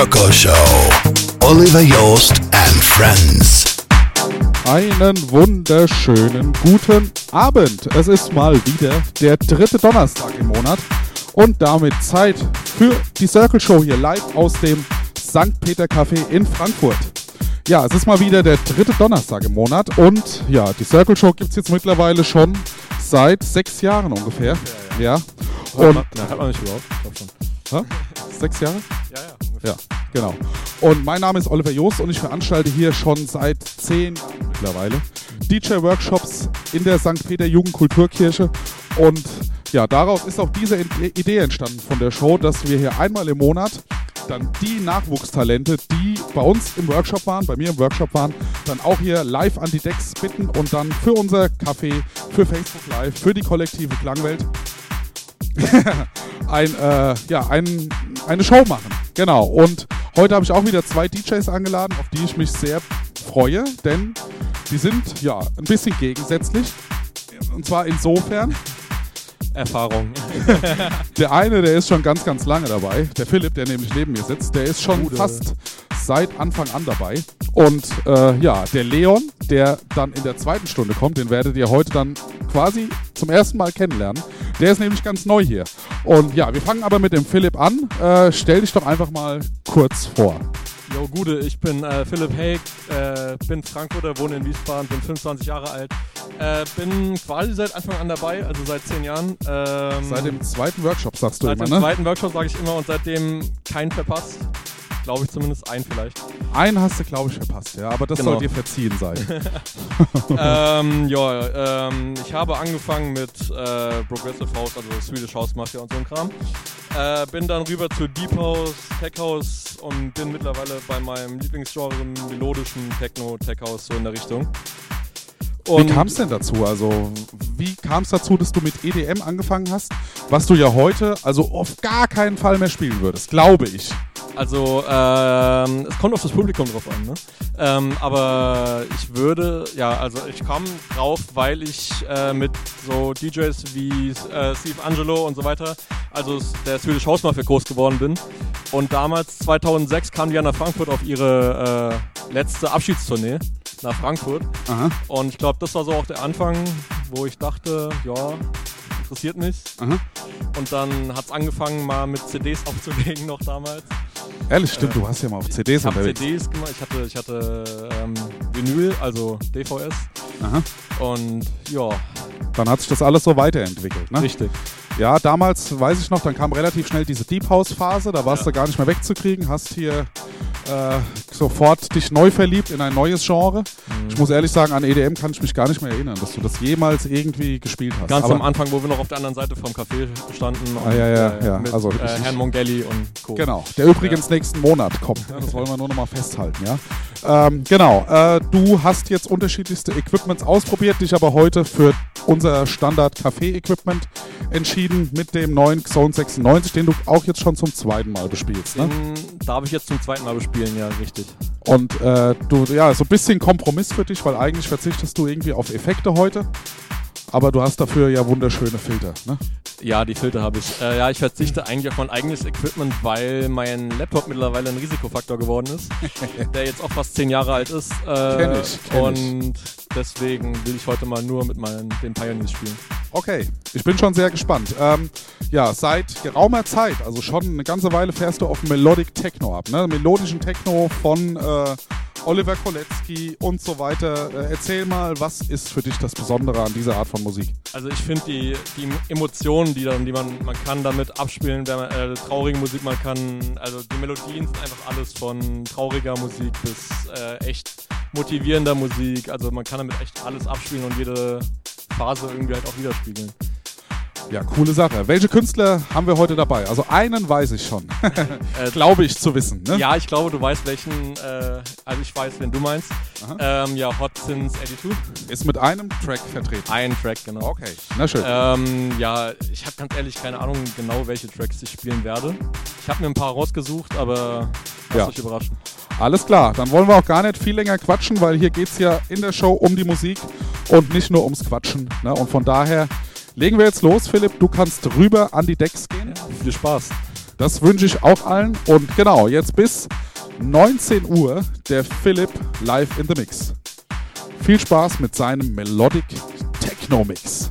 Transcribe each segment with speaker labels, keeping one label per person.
Speaker 1: Circle Show. Oliver Joost and Friends.
Speaker 2: Einen wunderschönen guten Abend. Es ist mal wieder der dritte Donnerstag im Monat und damit Zeit für die Circle Show hier live aus dem St. Peter Café in Frankfurt. Ja, es ist mal wieder der dritte Donnerstag im Monat und ja, die Circle Show gibt es jetzt mittlerweile schon seit sechs Jahren ungefähr. Ja. ja.
Speaker 3: Und, Na, hat man nicht überhaupt.
Speaker 2: Hä? Sechs Jahre?
Speaker 3: Ja, ja. Ungefähr.
Speaker 2: Ja, genau. Und mein Name ist Oliver Joost und ich veranstalte hier schon seit zehn Jahren mittlerweile DJ-Workshops in der St. Peter Jugendkulturkirche. Und ja, daraus ist auch diese Idee entstanden von der Show, dass wir hier einmal im Monat dann die Nachwuchstalente, die bei uns im Workshop waren, bei mir im Workshop waren, dann auch hier live an die Decks bitten und dann für unser Café, für Facebook Live, für die kollektive Klangwelt ein, äh, ja, ein, eine Show machen. Genau. Und heute habe ich auch wieder zwei DJs angeladen, auf die ich mich sehr freue, denn die sind ja ein bisschen gegensätzlich. Und zwar insofern.
Speaker 3: Erfahrung.
Speaker 2: der eine, der ist schon ganz, ganz lange dabei. Der Philipp, der nämlich neben mir sitzt, der ist schon Gute. fast seit Anfang an dabei. Und äh, ja, der Leon, der dann in der zweiten Stunde kommt, den werdet ihr heute dann quasi zum ersten Mal kennenlernen. Der ist nämlich ganz neu hier. Und ja, wir fangen aber mit dem Philipp an. Äh, stell dich doch einfach mal kurz vor.
Speaker 3: Jo, Gude, ich bin äh, Philipp Haig, äh, bin Frankfurter, wohne in Wiesbaden, bin 25 Jahre alt. Äh, bin quasi seit Anfang an dabei, also seit 10 Jahren.
Speaker 2: Ähm, seit dem zweiten Workshop sagst du
Speaker 3: immer,
Speaker 2: ne?
Speaker 3: Seit dem zweiten Workshop sage ich immer und seitdem keinen verpasst. Glaube ich zumindest einen vielleicht.
Speaker 2: Einen hast du, glaube ich, verpasst, ja, aber das genau. soll dir verziehen sein.
Speaker 3: ähm, ja, ähm, ich habe angefangen mit äh, Progressive House, also Swedish House Mafia und so ein Kram. Äh, bin dann rüber zu Deep House, Tech House und bin mittlerweile bei meinem Lieblingsgenre melodischen Techno, Tech House, so in der Richtung.
Speaker 2: Und wie kam es denn dazu? Also, wie kam es dazu, dass du mit EDM angefangen hast, was du ja heute also auf gar keinen Fall mehr spielen würdest, glaube ich.
Speaker 3: Also, ähm, es kommt auf das Publikum drauf an, ne? Ähm, aber ich würde, ja, also ich komme drauf, weil ich äh, mit so DJs wie äh, Steve Angelo und so weiter, also der Swedish House Mafia groß geworden bin. Und damals, 2006, kamen die ja nach Frankfurt auf ihre äh, letzte Abschiedstournee nach Frankfurt. Aha. Und ich glaube, das war so auch der Anfang, wo ich dachte, ja, interessiert mich. Aha. Und dann hat es angefangen, mal mit CDs aufzulegen noch damals.
Speaker 2: Ehrlich, stimmt, äh, du hast ja mal auf CDs
Speaker 3: ich unterwegs. CDs gemacht, ich hatte, ich hatte ähm, Vinyl, also DVS. Aha. Und ja.
Speaker 2: Dann hat sich das alles so weiterentwickelt, ne?
Speaker 3: Richtig.
Speaker 2: Ja, damals weiß ich noch, dann kam relativ schnell diese Deep House Phase, da warst ja. du gar nicht mehr wegzukriegen, hast hier äh, sofort dich neu verliebt in ein neues Genre. Mhm. Ich muss ehrlich sagen, an EDM kann ich mich gar nicht mehr erinnern, dass du das jemals irgendwie gespielt hast.
Speaker 3: Ganz Aber am Anfang, wo wir noch auf der anderen Seite vom Café standen.
Speaker 2: Ah, ja, ja, äh, ja.
Speaker 3: Mit,
Speaker 2: also,
Speaker 3: äh, Herrn Mongelli und Co.
Speaker 2: Genau, der übrigens ja. nächsten Monat kommt. Das wollen wir nur noch mal festhalten, ja. Ähm, genau, äh, du hast jetzt unterschiedlichste Equipments ausprobiert, dich aber heute für unser Standard-Café-Equipment entschieden mit dem neuen Zone 96, den du auch jetzt schon zum zweiten Mal bespielst. Ne?
Speaker 3: Den darf ich jetzt zum zweiten Mal bespielen, ja, richtig.
Speaker 2: Und äh, du, ja, so ein bisschen Kompromiss für dich, weil eigentlich verzichtest du irgendwie auf Effekte heute. Aber du hast dafür ja wunderschöne Filter, ne?
Speaker 3: Ja, die Filter habe ich. Äh, ja, ich verzichte eigentlich auf mein eigenes Equipment, weil mein Laptop mittlerweile ein Risikofaktor geworden ist, der jetzt auch fast zehn Jahre alt ist.
Speaker 2: Äh, kenn ich, kenn
Speaker 3: und deswegen will ich heute mal nur mit meinen, den Pioneers spielen.
Speaker 2: Okay, ich bin schon sehr gespannt. Ähm, ja, seit geraumer Zeit, also schon eine ganze Weile fährst du auf Melodic Techno ab, ne? Melodischen Techno von äh, Oliver Kolecki und so weiter. Äh, erzähl mal, was ist für dich das Besondere an dieser Art von Musik?
Speaker 3: Also ich finde die, die Emotionen, die, dann, die man, man kann damit abspielen, wenn man äh, traurige Musik, man kann, also die Melodien sind einfach alles von trauriger Musik bis äh, echt motivierender Musik. Also man kann damit echt alles abspielen und jede Phase irgendwie halt auch widerspiegeln.
Speaker 2: Ja, coole Sache. Welche Künstler haben wir heute dabei? Also einen weiß ich schon. äh, glaube ich zu wissen. Ne?
Speaker 3: Ja, ich glaube, du weißt welchen. Äh, also ich weiß, wen du meinst. Ähm, ja, Hot Since 82.
Speaker 2: Ist mit einem Track vertreten.
Speaker 3: Ein Track, genau.
Speaker 2: Okay, na schön.
Speaker 3: Ähm, ja, ich habe ganz ehrlich keine Ahnung genau, welche Tracks ich spielen werde. Ich habe mir ein paar rausgesucht, aber lass ja. euch überraschen.
Speaker 2: Alles klar, dann wollen wir auch gar nicht viel länger quatschen, weil hier geht es ja in der Show um die Musik und nicht nur ums Quatschen. Ne? Und von daher Legen wir jetzt los, Philipp. Du kannst rüber an die Decks gehen.
Speaker 3: Ja, viel Spaß.
Speaker 2: Das wünsche ich auch allen. Und genau, jetzt bis 19 Uhr der Philipp live in the Mix. Viel Spaß mit seinem Melodic Techno Mix.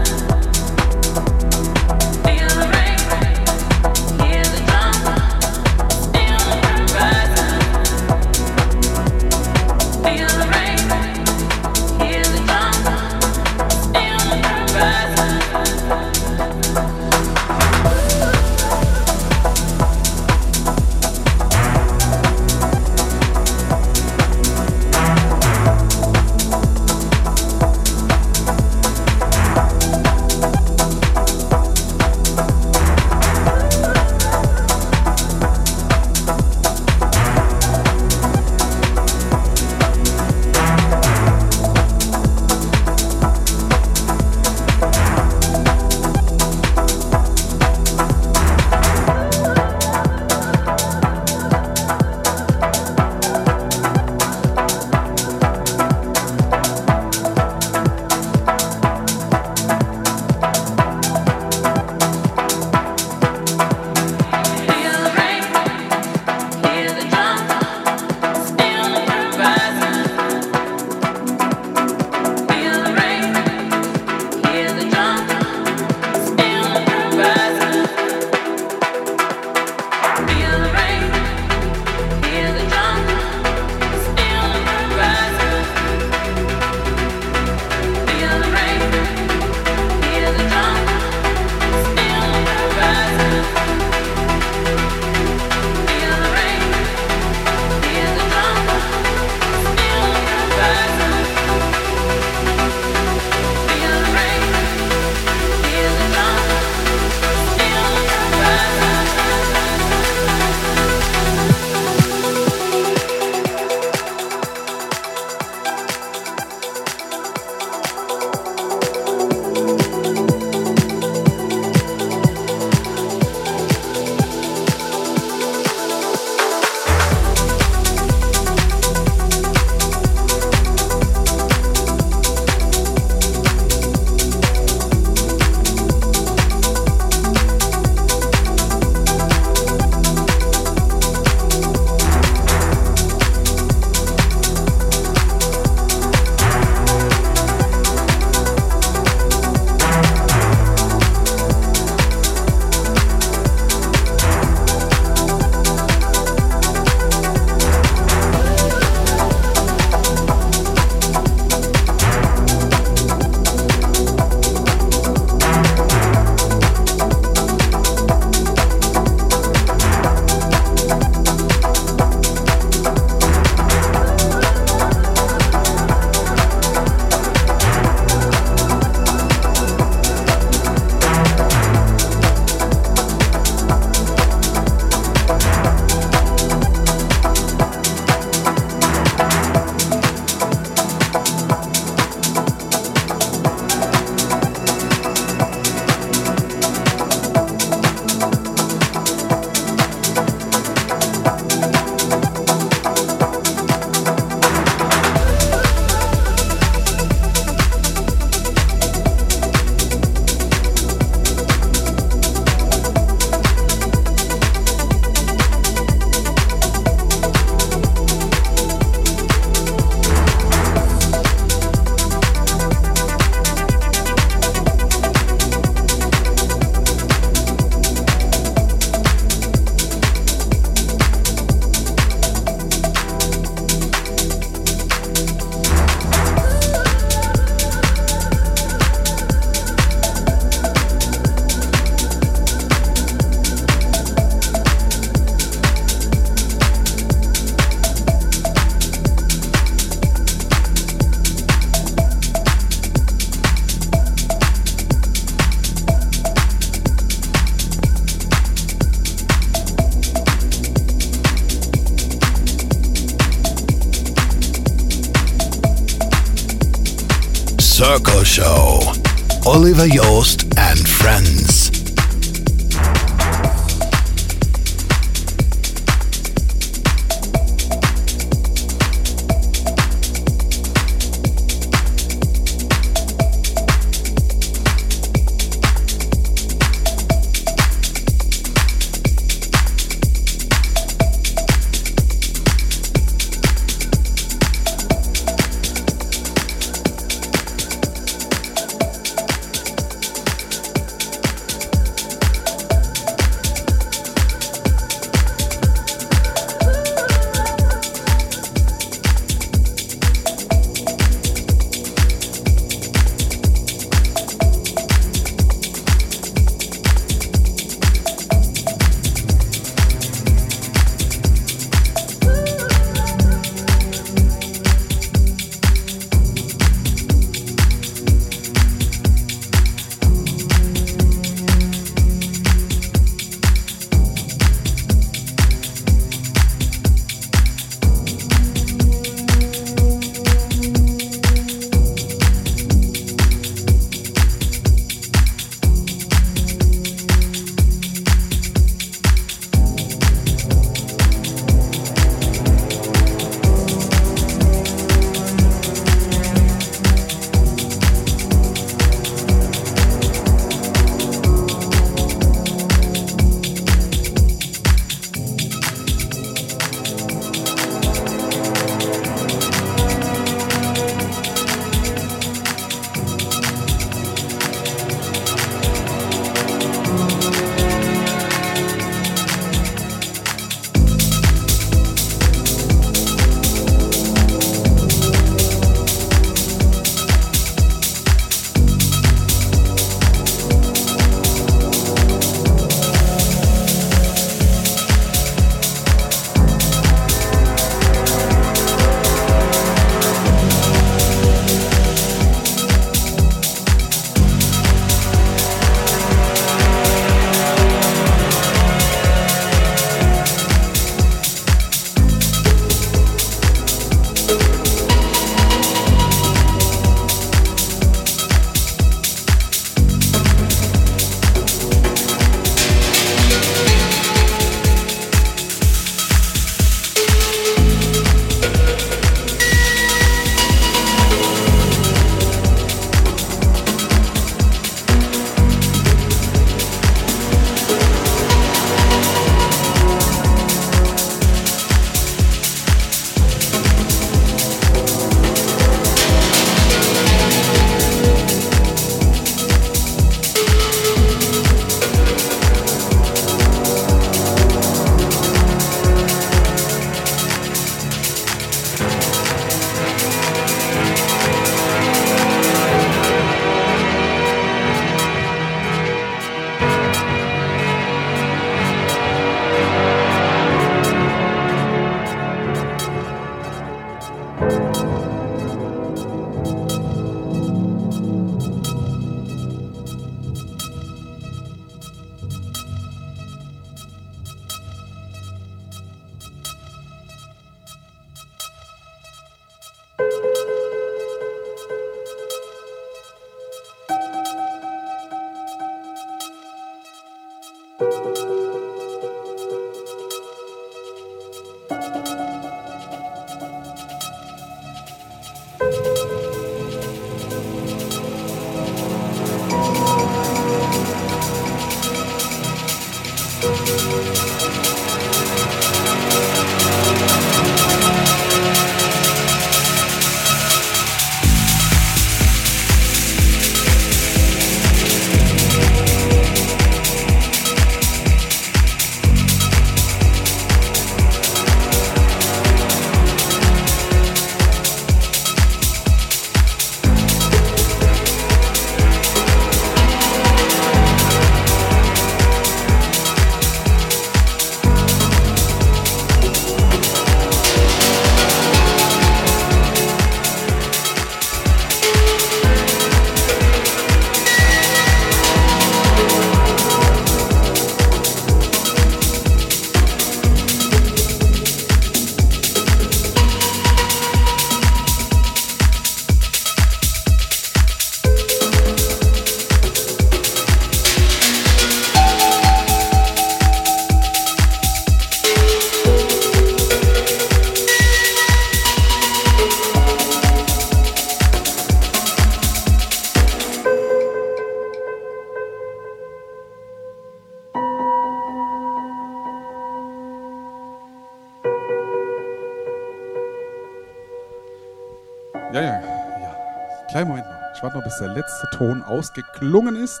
Speaker 2: Der letzte Ton ausgeklungen ist.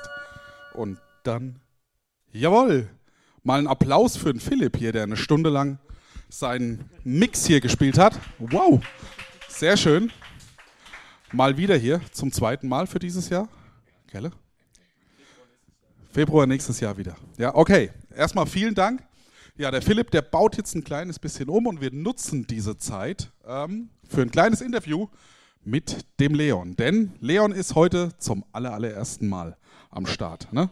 Speaker 2: Und dann. Jawohl! Mal einen Applaus für den Philipp hier, der eine Stunde lang seinen Mix hier gespielt hat. Wow! Sehr schön. Mal wieder hier, zum zweiten Mal für dieses Jahr. Gelle? Februar nächstes Jahr wieder. Ja, okay. Erstmal vielen Dank. Ja, der Philipp, der baut jetzt ein kleines bisschen um und wir nutzen diese Zeit ähm, für ein kleines Interview mit dem Leon. Denn Leon ist heute zum aller, allerersten Mal am Start. Ne?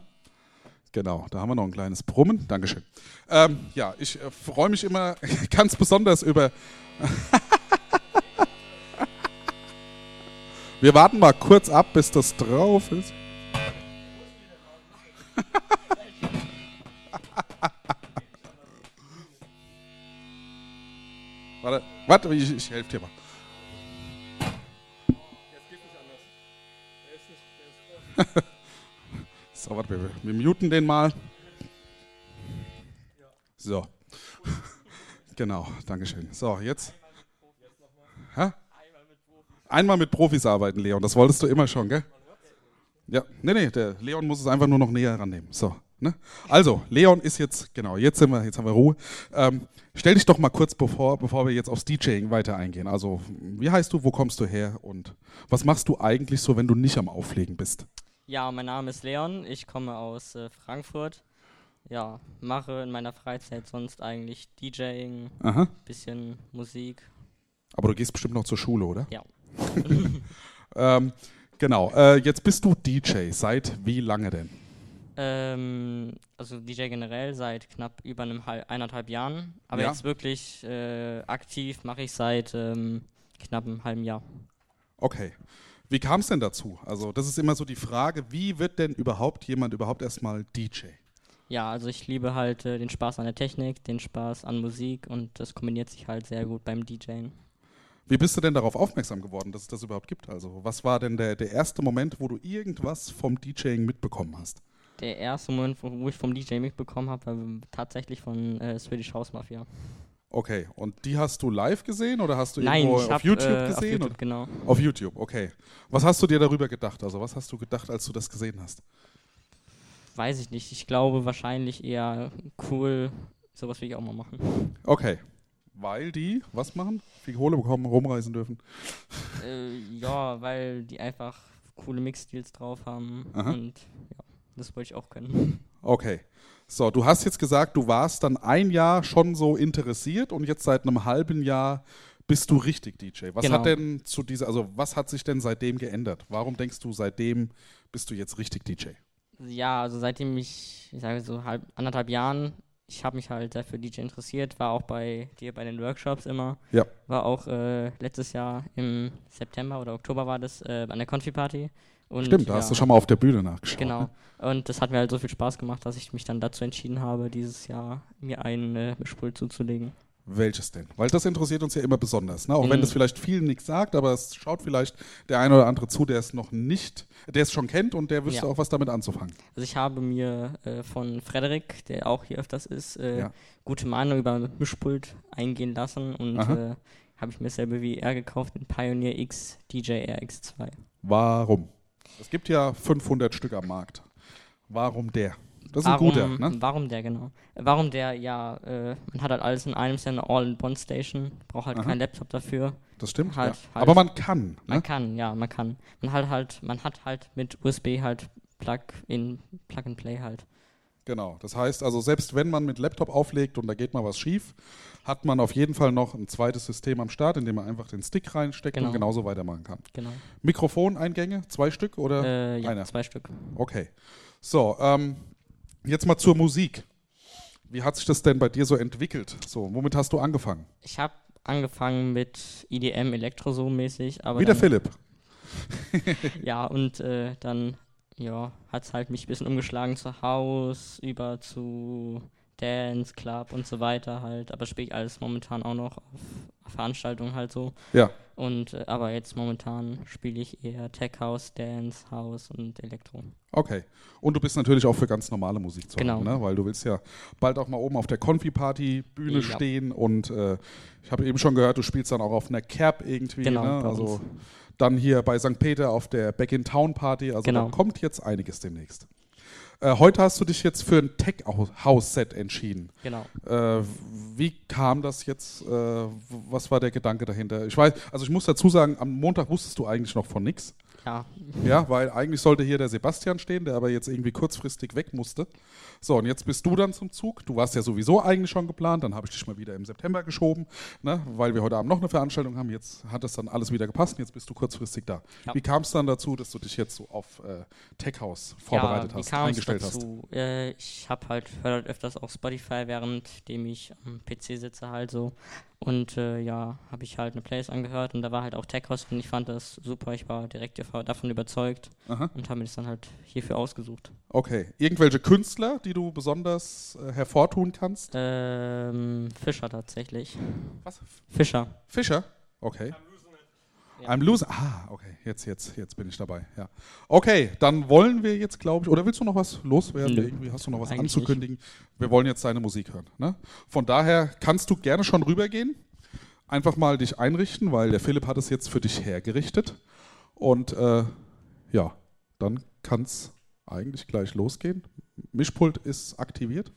Speaker 2: Genau, da haben wir noch ein kleines Brummen. Dankeschön. Ähm, ja, ich äh, freue mich immer ganz besonders über. wir warten mal kurz ab, bis das drauf ist. Warte, warte, ich, ich helfe dir mal. so, warte, wir, wir muten den mal. So. genau, Dankeschön. So, jetzt. Hä? Einmal mit Profis arbeiten, Leon. Das wolltest du immer schon, gell? Ja, nee, nee, der Leon muss es einfach nur noch näher rannehmen. So. Ne? Also, Leon ist jetzt, genau, jetzt sind wir, jetzt haben wir Ruhe. Ähm, stell dich doch mal kurz bevor, bevor wir jetzt aufs DJing weiter eingehen. Also, wie heißt du, wo kommst du her und was machst du eigentlich so, wenn du nicht am Auflegen bist?
Speaker 4: Ja, mein Name ist Leon, ich komme aus äh, Frankfurt. Ja, mache in meiner Freizeit sonst eigentlich DJing,
Speaker 2: Aha.
Speaker 4: bisschen Musik.
Speaker 2: Aber du gehst bestimmt noch zur Schule, oder?
Speaker 4: Ja.
Speaker 2: ähm, genau, äh, jetzt bist du DJ. Seit wie lange denn?
Speaker 4: Ähm, also DJ generell seit knapp über einem halb, eineinhalb Jahren. Aber
Speaker 2: Ja.
Speaker 4: jetzt wirklich äh, aktiv mache ich seit ähm, knapp einem halben Jahr.
Speaker 2: Okay. Wie kam es denn dazu? Also, das ist immer so die Frage, wie wird denn überhaupt jemand überhaupt erstmal DJ?
Speaker 4: Ja, also ich liebe halt äh, den Spaß an der Technik, den Spaß an Musik und das kombiniert sich halt sehr gut beim DJing.
Speaker 2: Wie bist du denn darauf aufmerksam geworden, dass es das überhaupt gibt? Also, was war denn der, der erste Moment, wo du irgendwas vom DJing mitbekommen hast?
Speaker 4: Der erste Moment, wo, ich vom DJ mitbekommen habe, war tatsächlich von äh, Swedish House Mafia.
Speaker 2: Okay, und die hast du live gesehen oder hast du
Speaker 4: Nein,
Speaker 2: irgendwo auf
Speaker 4: hab,
Speaker 2: YouTube
Speaker 4: äh,
Speaker 2: gesehen?
Speaker 4: Auf YouTube, genau.
Speaker 2: Auf YouTube, okay. Was hast du dir darüber gedacht? Also, was hast du gedacht, als du das gesehen hast?
Speaker 4: Weiß ich nicht. Ich glaube wahrscheinlich eher cool. Sowas will ich auch mal machen.
Speaker 2: Okay. Weil die was machen? Viel Kohle bekommen, rumreisen dürfen.
Speaker 4: äh, ja, weil die einfach coole Mixstils drauf haben.
Speaker 2: Aha.
Speaker 4: Und ja, das wollte ich auch können.
Speaker 2: Okay. So, du hast jetzt gesagt, du warst dann ein Jahr schon so interessiert und jetzt seit einem halben Jahr bist du richtig DJ. Was
Speaker 4: Genau.
Speaker 2: hat denn zu dieser, also was hat sich denn seitdem geändert? Warum denkst du, seitdem bist du jetzt richtig DJ?
Speaker 4: Ja, also seitdem ich, ich sage so halb, anderthalb Jahren, ich habe mich halt sehr für DJ interessiert, war auch bei dir bei den Workshops immer.
Speaker 2: Ja.
Speaker 4: War auch äh, letztes Jahr im September oder Oktober war das äh, an der Confi-Party. Und
Speaker 2: Stimmt, da
Speaker 4: ja,
Speaker 2: hast du schon mal auf der Bühne nachgeschaut.
Speaker 4: Genau.
Speaker 2: Ne?
Speaker 4: Und das hat mir halt so viel Spaß gemacht, dass ich mich dann dazu entschieden habe, dieses Jahr mir einen äh, Mischpult zuzulegen.
Speaker 2: Welches denn? Weil das interessiert uns ja immer besonders. Ne? Auch wenn
Speaker 4: Mhm.
Speaker 2: das vielleicht vielen nichts sagt, aber es schaut vielleicht der eine oder andere zu, der es noch nicht, der es schon kennt und der wüsste
Speaker 4: Ja.
Speaker 2: auch was damit anzufangen.
Speaker 4: Also ich habe mir äh, von Frederik, der auch hier öfters ist, äh,
Speaker 2: Ja.
Speaker 4: gute Meinung über Mischpult eingehen lassen und äh, habe ich mir selber wie er gekauft, den Pioneer X DJ RX2.
Speaker 2: Warum? Es gibt ja 500 Stück am Markt. Warum der? Das ist
Speaker 4: warum,
Speaker 2: ein guter, ne?
Speaker 4: Warum der, genau. Warum der, ja, äh, man hat halt alles in einem, ist ja eine All-in-One-Station, braucht halt
Speaker 2: Aha.
Speaker 4: keinen Laptop dafür.
Speaker 2: Das stimmt.
Speaker 4: Halt-
Speaker 2: ja.
Speaker 4: halt.
Speaker 2: Aber man kann.
Speaker 4: Man
Speaker 2: Ne?
Speaker 4: kann, ja, man kann. Man hat halt, man hat halt mit USB halt Plug in Plug and Play halt.
Speaker 2: Genau. Das heißt also, selbst wenn man mit Laptop auflegt und da geht mal was schief, hat man auf jeden Fall noch ein zweites System am Start, in dem man einfach den Stick reinsteckt und
Speaker 4: Genau.
Speaker 2: genauso weitermachen kann.
Speaker 4: Genau.
Speaker 2: Mikrofoneingänge, zwei Stück oder
Speaker 4: Äh, ja,
Speaker 2: einer?
Speaker 4: zwei Stück.
Speaker 2: Okay. So, ähm, jetzt mal zur Musik. Wie hat sich das denn bei dir so entwickelt? So, womit hast du angefangen?
Speaker 4: Ich habe angefangen mit EDM, Elektro so mäßig, aber
Speaker 2: Wie der Philipp.
Speaker 4: ja und äh, dann ja hat es halt mich ein bisschen umgeschlagen zu Haus über zu Dance Club und so weiter halt, aber spiele ich alles momentan auch noch auf Veranstaltungen halt so
Speaker 2: Ja.
Speaker 4: und äh, aber jetzt momentan spiele ich eher Tech House, Dance House und Elektro.
Speaker 2: Okay. Und du bist natürlich auch für ganz normale Musik zu
Speaker 4: Genau.
Speaker 2: haben, ne? weil du willst ja bald auch mal oben auf der Konfi-Party-Bühne
Speaker 4: Ja.
Speaker 2: stehen und äh, ich habe eben schon gehört, du spielst dann auch auf einer Cap irgendwie.
Speaker 4: Genau,
Speaker 2: ne? Also
Speaker 4: uns.
Speaker 2: Dann hier bei St. Peter auf der Back in Town Party. Also
Speaker 4: Genau.
Speaker 2: da kommt jetzt einiges demnächst. Äh, heute hast du dich jetzt für ein Tech-House-Set entschieden.
Speaker 4: Genau.
Speaker 2: Äh, wie kam das jetzt? Äh, was war der Gedanke dahinter? Ich weiß, also ich muss dazu sagen, am Montag wusstest du eigentlich noch von nichts.
Speaker 4: Ja,
Speaker 2: Ja, weil eigentlich sollte hier der Sebastian stehen, der aber jetzt irgendwie kurzfristig weg musste. So, und jetzt bist du dann zum Zug. Du warst ja sowieso eigentlich schon geplant, dann habe ich dich mal wieder im September geschoben, ne, weil wir heute Abend noch eine Veranstaltung haben. Jetzt hat es dann alles wieder gepasst und jetzt bist du kurzfristig da.
Speaker 4: Ja.
Speaker 2: Wie kam es dann dazu, dass du dich jetzt so auf äh, Tech House vorbereitet
Speaker 4: ja,
Speaker 2: hast, eingestellt hast?
Speaker 4: dazu? Äh, ich habe halt höre öfters auf Spotify, währenddem ich am PC sitze halt so. Und äh, ja, habe ich halt eine Playlist angehört und da war halt auch Tech House und ich fand das super. Ich war direkt dav- davon überzeugt
Speaker 2: Aha.
Speaker 4: und habe mir das dann halt hierfür ausgesucht.
Speaker 2: Okay. Irgendwelche Künstler, die du besonders äh, hervortun kannst?
Speaker 4: Ähm, Fischer tatsächlich.
Speaker 2: Was?
Speaker 4: Fischer.
Speaker 2: Fischer? Okay.
Speaker 4: Ja.
Speaker 2: I'm losing. Ah, okay. Jetzt, jetzt, jetzt bin ich dabei. Ja. Okay, dann wollen wir jetzt, glaube ich, oder willst du noch was loswerden?
Speaker 4: Nö,
Speaker 2: Irgendwie hast du noch was
Speaker 4: eigentlich
Speaker 2: anzukündigen? Wir wollen jetzt deine Musik hören. Ne? Von daher kannst du gerne schon rübergehen. Einfach mal dich einrichten, weil der Philipp hat es jetzt für dich hergerichtet. Und äh, ja, dann kann es eigentlich gleich losgehen. Mischpult ist aktiviert.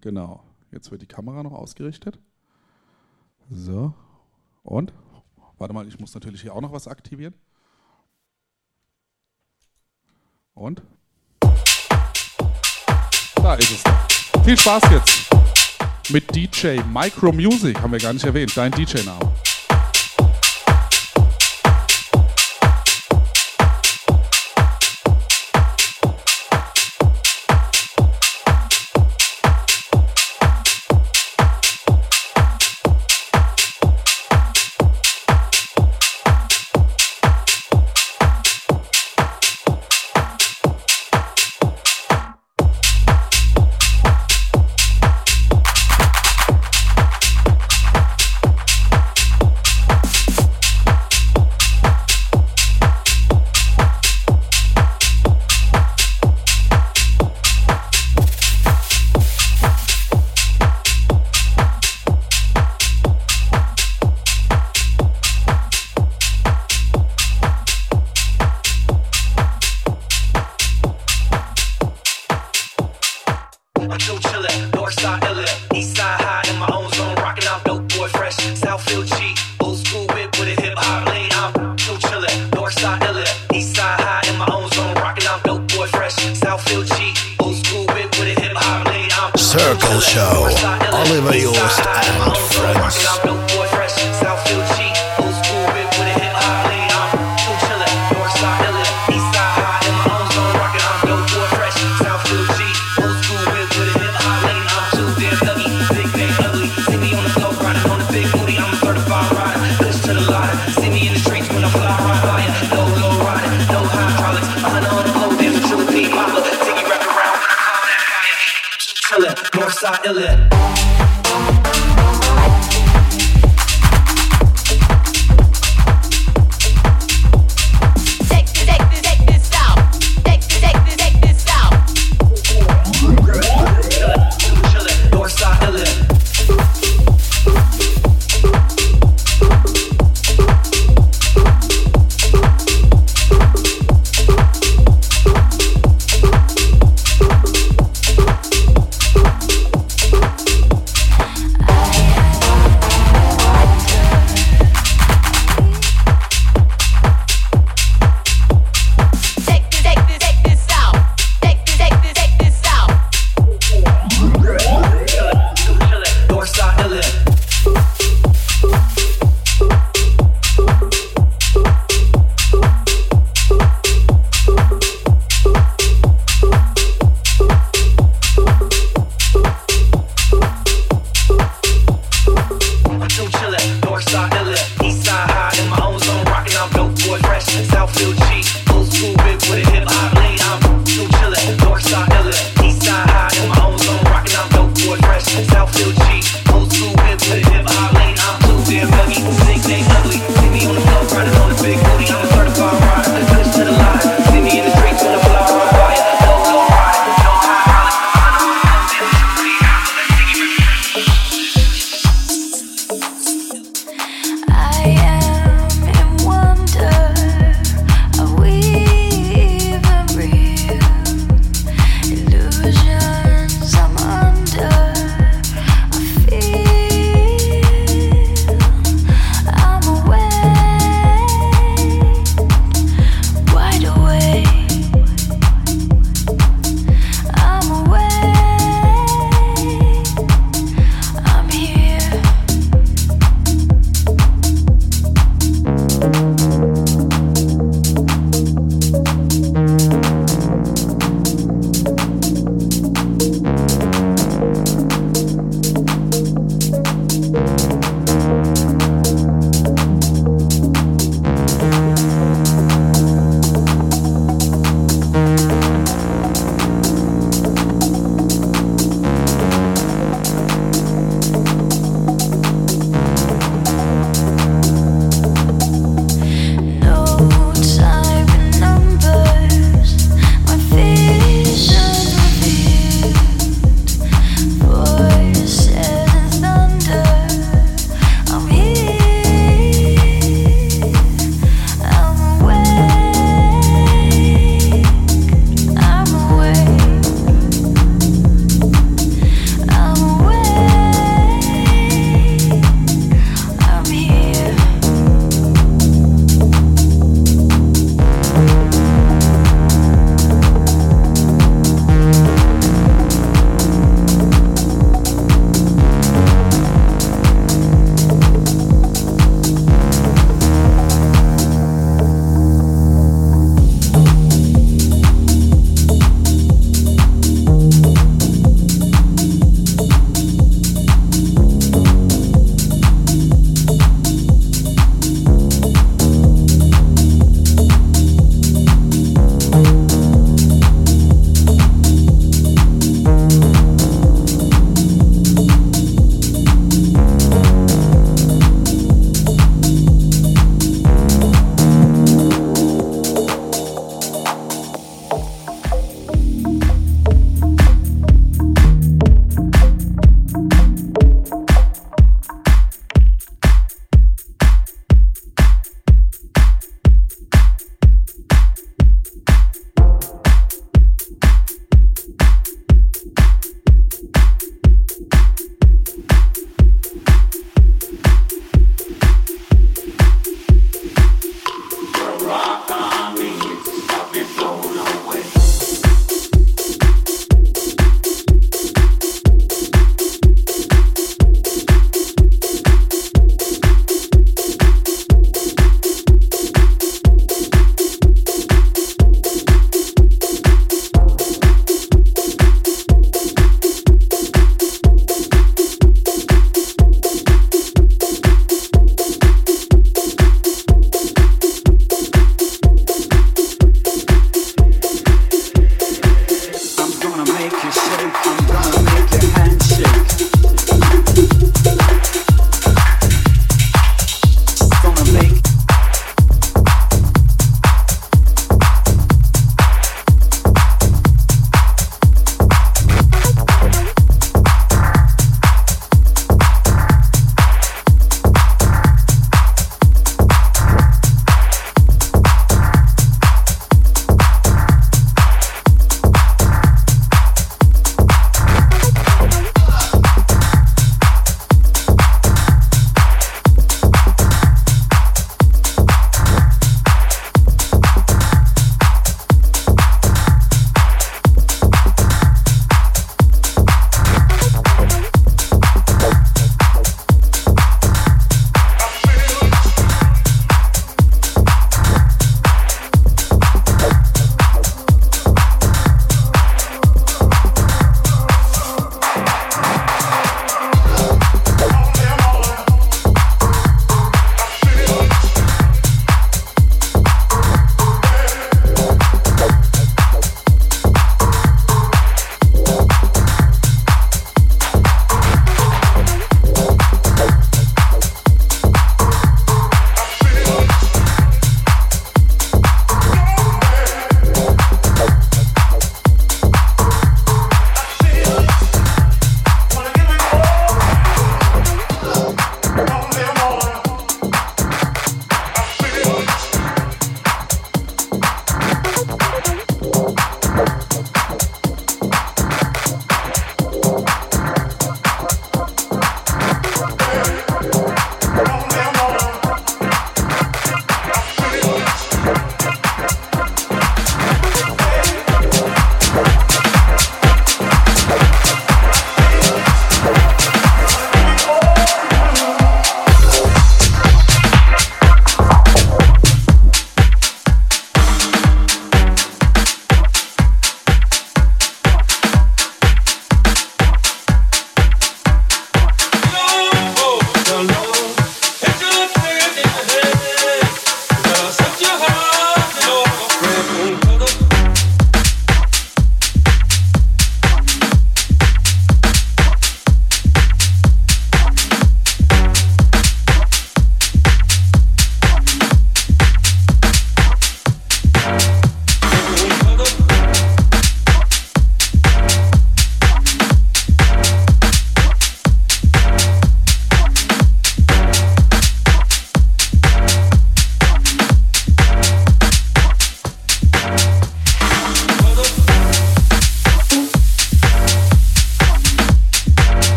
Speaker 2: Genau. Jetzt wird die Kamera noch ausgerichtet. So. Und? Warte mal, ich muss natürlich hier auch noch was aktivieren. Und? Da ist es. Viel Spaß jetzt mit DJ Micro Music, haben wir gar nicht erwähnt, dein DJ-Name.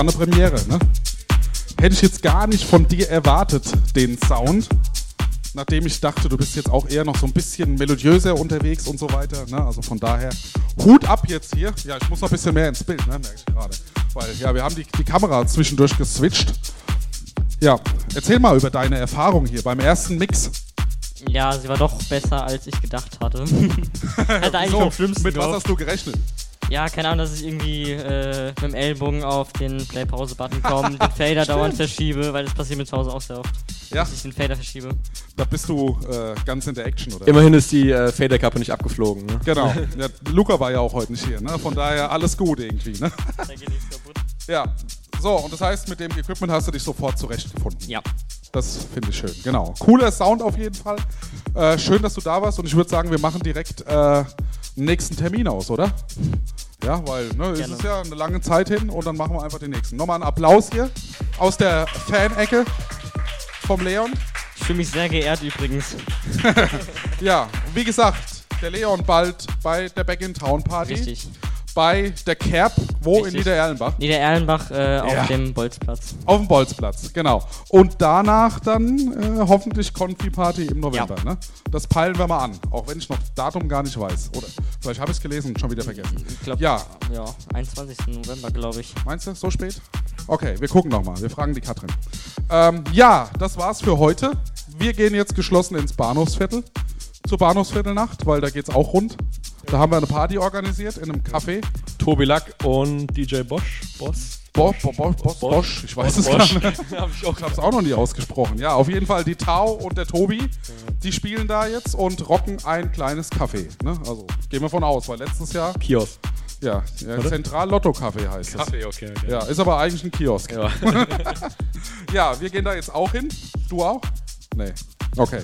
Speaker 2: War eine Premiere, ne? Hätte ich jetzt gar nicht von dir erwartet, den Sound. Nachdem ich dachte, du bist jetzt auch eher noch so ein bisschen melodiöser unterwegs und so weiter. Ne? Also von daher, Hut ab jetzt hier. Ja, ich muss noch ein bisschen mehr ins Bild, ne? merke ich gerade. Weil, ja, wir haben die, die Kamera zwischendurch geswitcht. Ja, erzähl mal über deine Erfahrung hier beim ersten Mix.
Speaker 4: Ja, sie war doch besser, als ich gedacht hatte. Hatte eigentlich
Speaker 2: So,
Speaker 4: vom Schlimmsten
Speaker 2: mit was hast du gerechnet?
Speaker 4: Ja, keine Ahnung, dass ich irgendwie äh, mit dem Ellbogen auf den Play-Pause-Button komme, den Fader dauernd verschiebe, weil das passiert mir zu Hause auch sehr oft.
Speaker 2: Ja.
Speaker 4: Dass ich den Fader verschiebe.
Speaker 2: Da bist du äh, ganz in der Action, oder?
Speaker 3: Immerhin ist die äh, Faderkappe nicht abgeflogen. Ne?
Speaker 2: Genau. Ja, Luca war ja auch heute nicht hier, ne? Von daher alles gut irgendwie, ne?
Speaker 4: Da geht nichts kaputt.
Speaker 2: Ja. So, und das heißt, mit dem Equipment hast du dich sofort zurechtgefunden.
Speaker 4: Ja.
Speaker 2: Das finde ich schön, genau. Cooler Sound auf jeden Fall. Äh, schön, dass du da warst und ich würde sagen, wir machen direkt äh, einen nächsten Termin aus, oder? Ja, weil ne, es ist ja eine lange Zeit hin und dann machen wir einfach den nächsten. Nochmal einen Applaus hier aus der Fan-Ecke vom Leon.
Speaker 4: Ich fühle mich sehr geehrt übrigens.
Speaker 2: Ja, wie gesagt, der Leon bald bei der Back in Town Party.
Speaker 4: Richtig.
Speaker 2: Bei der Cap, wo in
Speaker 4: Richtig.
Speaker 2: Niedererlenbach?
Speaker 4: Niedererlenbach äh, auf
Speaker 2: Ja.
Speaker 4: dem Bolzplatz.
Speaker 2: Auf dem Bolzplatz, genau. Und danach dann äh, hoffentlich Konfi-Party im November. Ne? Das peilen wir mal an, auch wenn ich noch Datum gar nicht weiß. Oder vielleicht habe ich es gelesen und schon wieder vergessen.
Speaker 4: Ich glaube,
Speaker 2: Ja,
Speaker 4: ja, 21. November, glaube ich.
Speaker 2: meinst du, so spät? Okay, wir gucken nochmal. Wir fragen die Katrin. Ähm, ja, das war's für heute. Wir gehen jetzt geschlossen ins Bahnhofsviertel. Zur Bahnhofsviertelnacht, weil da geht's auch rund. Da haben wir eine Party organisiert in einem Café.
Speaker 3: Tobi Lack und DJ Bosch. Boss.
Speaker 2: Bo Bo Bo Bosch, Bosch, ich weiß es gar
Speaker 3: Bosch.
Speaker 2: nicht.
Speaker 3: Ich auch
Speaker 2: es auch noch nie ausgesprochen. Ja, auf jeden Fall die Tau und der Tobi, die spielen da jetzt und rocken ein kleines Café. Ne? Also gehen wir von aus, weil letztes Jahr,
Speaker 3: Kiosk.
Speaker 2: ja, ja? Zentral Lotto Café heißt es.
Speaker 3: okay, okay.
Speaker 2: Ja, ist aber eigentlich ein Kiosk.
Speaker 3: Ja.
Speaker 2: Ja, wir gehen da jetzt auch hin. Du auch? Nee. Okay.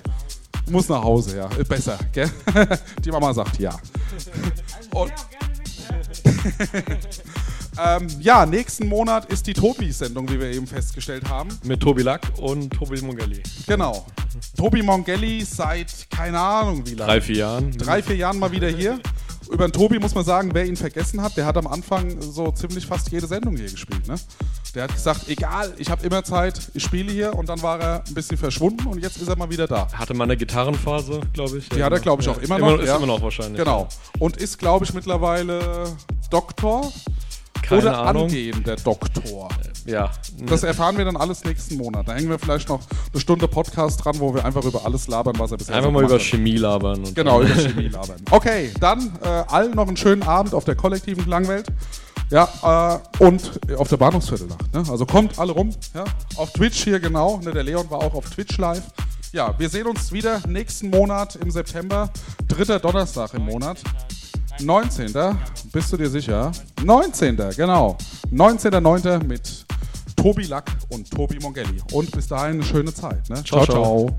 Speaker 2: Muss nach Hause, ja. Äh, Besser, gell? Die Mama sagt ja. Und ähm, ja, nächsten Monat ist die Tobi-Sendung, wie wir eben festgestellt haben.
Speaker 3: Mit Tobi Lack und Tobi Mongelli.
Speaker 2: Genau. Tobi Mongelli seit keine Ahnung wie lange.
Speaker 3: Drei, vier Jahren.
Speaker 2: Drei, vier Jahren mal wieder hier. Über den Tobi muss man sagen, wer ihn vergessen hat, der hat am Anfang so ziemlich fast jede Sendung hier gespielt. Ne? Der hat gesagt, egal, ich habe immer Zeit, ich spiele hier und dann war er ein bisschen verschwunden und jetzt ist er mal wieder da.
Speaker 3: Hatte mal eine Gitarrenphase, glaube ich.
Speaker 2: Die hat er, glaube ich,
Speaker 3: Ja,
Speaker 2: auch immer
Speaker 3: immer
Speaker 2: noch.
Speaker 3: Ist
Speaker 2: ja.
Speaker 3: immer noch wahrscheinlich.
Speaker 2: Genau. Und ist, glaube ich, mittlerweile Doktor
Speaker 3: Keine
Speaker 2: oder
Speaker 3: Ahnung.
Speaker 2: angehender Doktor.
Speaker 3: Ja.
Speaker 2: Das erfahren wir dann alles nächsten Monat. Da hängen wir vielleicht noch eine Stunde Podcast dran, wo wir einfach über alles labern, was er bisher
Speaker 3: Einfach
Speaker 2: so
Speaker 3: mal über
Speaker 2: hat.
Speaker 3: Chemie labern. Und
Speaker 2: Genau, über Chemie labern. Okay, dann äh, allen noch einen schönen Abend auf der kollektiven Klangwelt. Ja, äh, und auf der Bahnhofsviertelnacht. Ne? Also kommt alle rum. Ja? Auf Twitch hier genau. Ne? Der Leon war auch auf Twitch live. Ja, wir sehen uns wieder nächsten Monat im September. Dritter Donnerstag im Monat. 19. Bist du dir sicher? 19. Genau. 19.09. mit Tobi Lack und Tobi Mongelli. Und bis dahin eine schöne Zeit. Ne?
Speaker 3: Ciao, ciao.
Speaker 2: ciao.